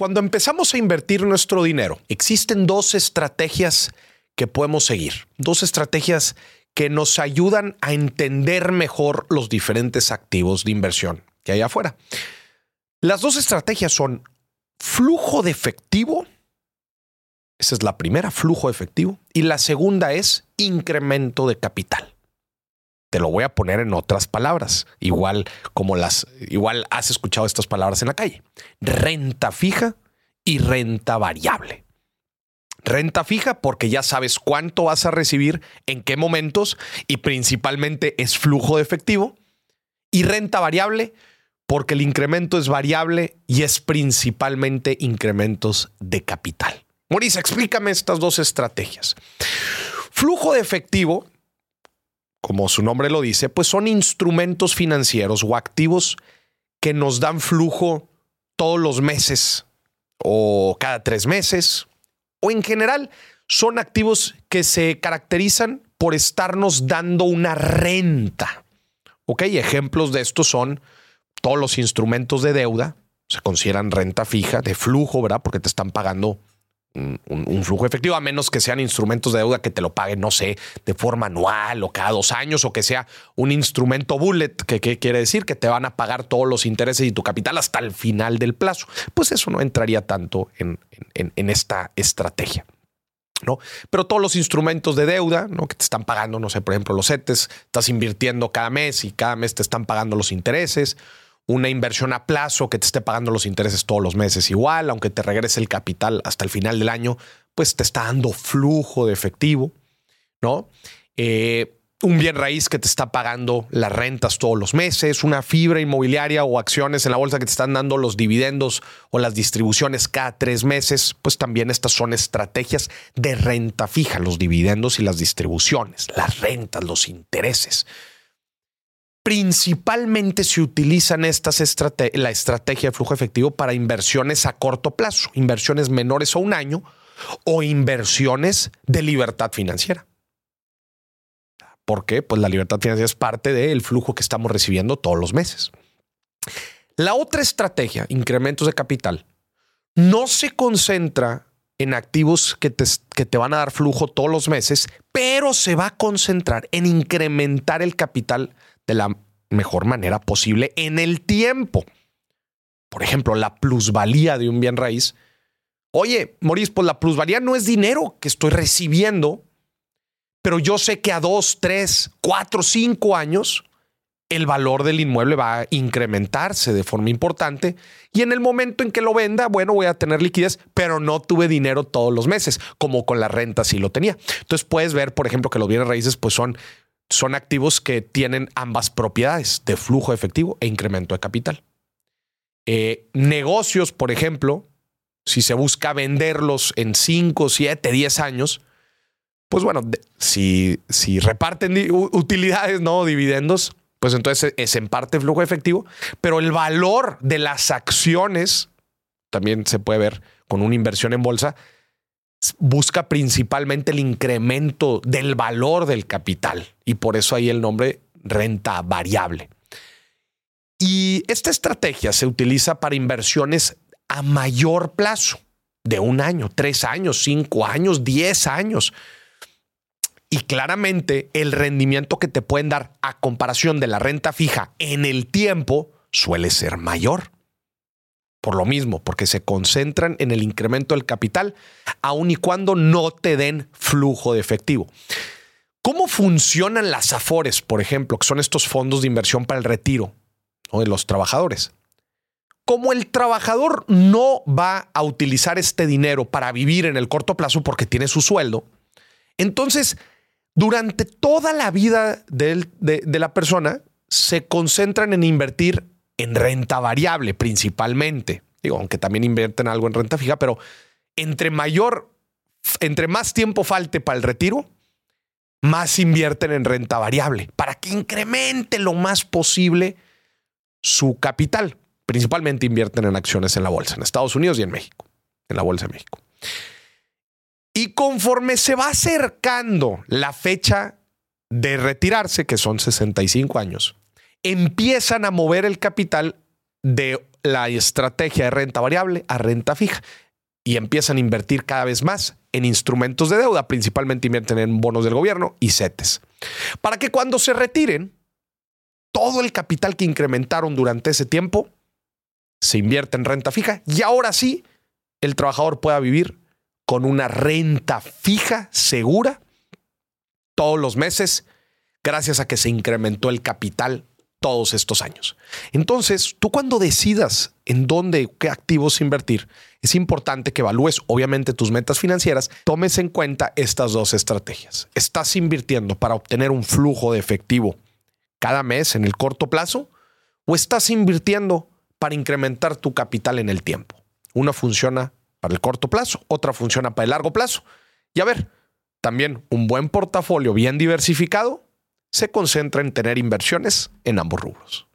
Cuando empezamos a invertir nuestro dinero, existen dos estrategias que podemos seguir, dos estrategias que nos ayudan a entender mejor los diferentes activos de inversión que hay afuera. Las dos estrategias son flujo de efectivo, esa es la primera, flujo de efectivo, y la segunda es incremento de capital. Te lo voy a poner en otras palabras, igual como las, igual has escuchado estas palabras en la calle. Renta fija y renta variable. Renta fija porque ya sabes cuánto vas a recibir, en qué momentos y principalmente es flujo de efectivo. Y renta variable porque el incremento es variable y es principalmente incrementos de capital. Maurice, explícame estas dos estrategias. Flujo de efectivo, como su nombre lo dice, pues son instrumentos financieros o activos que nos dan flujo todos los meses o cada tres meses o en general son activos que se caracterizan por estarnos dando una renta. Ok, ejemplos de esto son todos los instrumentos de deuda, se consideran renta fija, de flujo, ¿verdad? Porque te están pagando un, flujo efectivo, a menos que sean instrumentos de deuda que te lo paguen, no sé, de forma anual o cada dos años, o que sea un instrumento bullet, que, quiere decir que te van a pagar todos los intereses y tu capital hasta el final del plazo. Pues eso no entraría tanto en, esta estrategia. ¿no? Pero todos los instrumentos de deuda. Que te están pagando, no sé, por ejemplo, los CETES, estás invirtiendo cada mes y cada mes te están pagando los intereses una inversión a plazo que te esté pagando los intereses todos los meses igual, aunque te regrese el capital hasta el final del año, pues te está dando flujo de efectivo, ¿no? Eh, un bien raíz que te está pagando las rentas todos los meses, una fibra inmobiliaria o acciones en la bolsa que te están dando los dividendos o las distribuciones cada tres meses, pues también estas son estrategias de renta fija, los dividendos y las distribuciones, las rentas, los intereses principalmente se utilizan estas la estrategia de flujo efectivo para inversiones a corto plazo, inversiones menores a un año o inversiones de libertad financiera. ¿Por qué? Pues la libertad financiera es parte del flujo que estamos recibiendo todos los meses. La otra estrategia, incrementos de capital, no se concentra en activos que te, que te, van a dar flujo todos los meses, pero se va a concentrar en incrementar el capital de la mejor manera posible en el tiempo. Por ejemplo, la plusvalía de un bien raíz. Oye, Maurice, pues la plusvalía no es dinero que estoy recibiendo, pero yo sé que a dos, tres, cuatro, cinco años el valor del inmueble va a incrementarse de forma importante y en el momento en que lo venda, bueno, voy a tener liquidez, pero no tuve dinero todos los meses, como con la renta sí lo tenía. Entonces puedes ver, por ejemplo, que los bienes raíces pues son son activos que tienen ambas propiedades de flujo efectivo e incremento de capital. Eh, negocios, por ejemplo, si se busca venderlos en 5, 7, 10 años, pues bueno, si, si reparten utilidades, no dividendos, pues entonces es en parte flujo efectivo, pero el valor de las acciones también se puede ver con una inversión en bolsa, busca principalmente el incremento del valor del capital y por eso hay el nombre renta variable. Y esta estrategia se utiliza para inversiones a mayor plazo, de un año, tres años, cinco años, diez años. Y claramente el rendimiento que te pueden dar a comparación de la renta fija en el tiempo suele ser mayor por lo mismo, porque se concentran en el incremento del capital, aun y cuando no te den flujo de efectivo. ¿Cómo funcionan las AFORES, por ejemplo, que son estos fondos de inversión para el retiro de los trabajadores? Como el trabajador no va a utilizar este dinero para vivir en el corto plazo porque tiene su sueldo, entonces durante toda la vida de la persona se concentran en invertir en renta variable principalmente. Digo, aunque también invierten algo en renta fija, pero entre mayor, entre más tiempo falte para el retiro, más invierten en renta variable para que incremente lo más posible su capital. Principalmente invierten en acciones en la bolsa, en Estados Unidos y en México, en la bolsa de México. Y conforme se va acercando la fecha de retirarse, que son 65 años, empiezan a mover el capital de la estrategia de renta variable a renta fija y empiezan a invertir cada vez más en instrumentos de deuda, principalmente invierten en bonos del gobierno y CETES, para que cuando se retiren, todo el capital que incrementaron durante ese tiempo se invierte en renta fija y ahora sí el trabajador pueda vivir con una renta fija segura todos los meses gracias a que se incrementó el capital todos estos años. Entonces, tú cuando decidas en dónde, qué activos invertir, es importante que evalúes, obviamente, tus metas financieras, tomes en cuenta estas dos estrategias. ¿Estás invirtiendo para obtener un flujo de efectivo cada mes en el corto plazo? ¿O estás invirtiendo para incrementar tu capital en el tiempo? Una funciona para el corto plazo, otra funciona para el largo plazo. Y a ver, también un buen portafolio bien diversificado se concentra en tener inversiones en ambos rubros.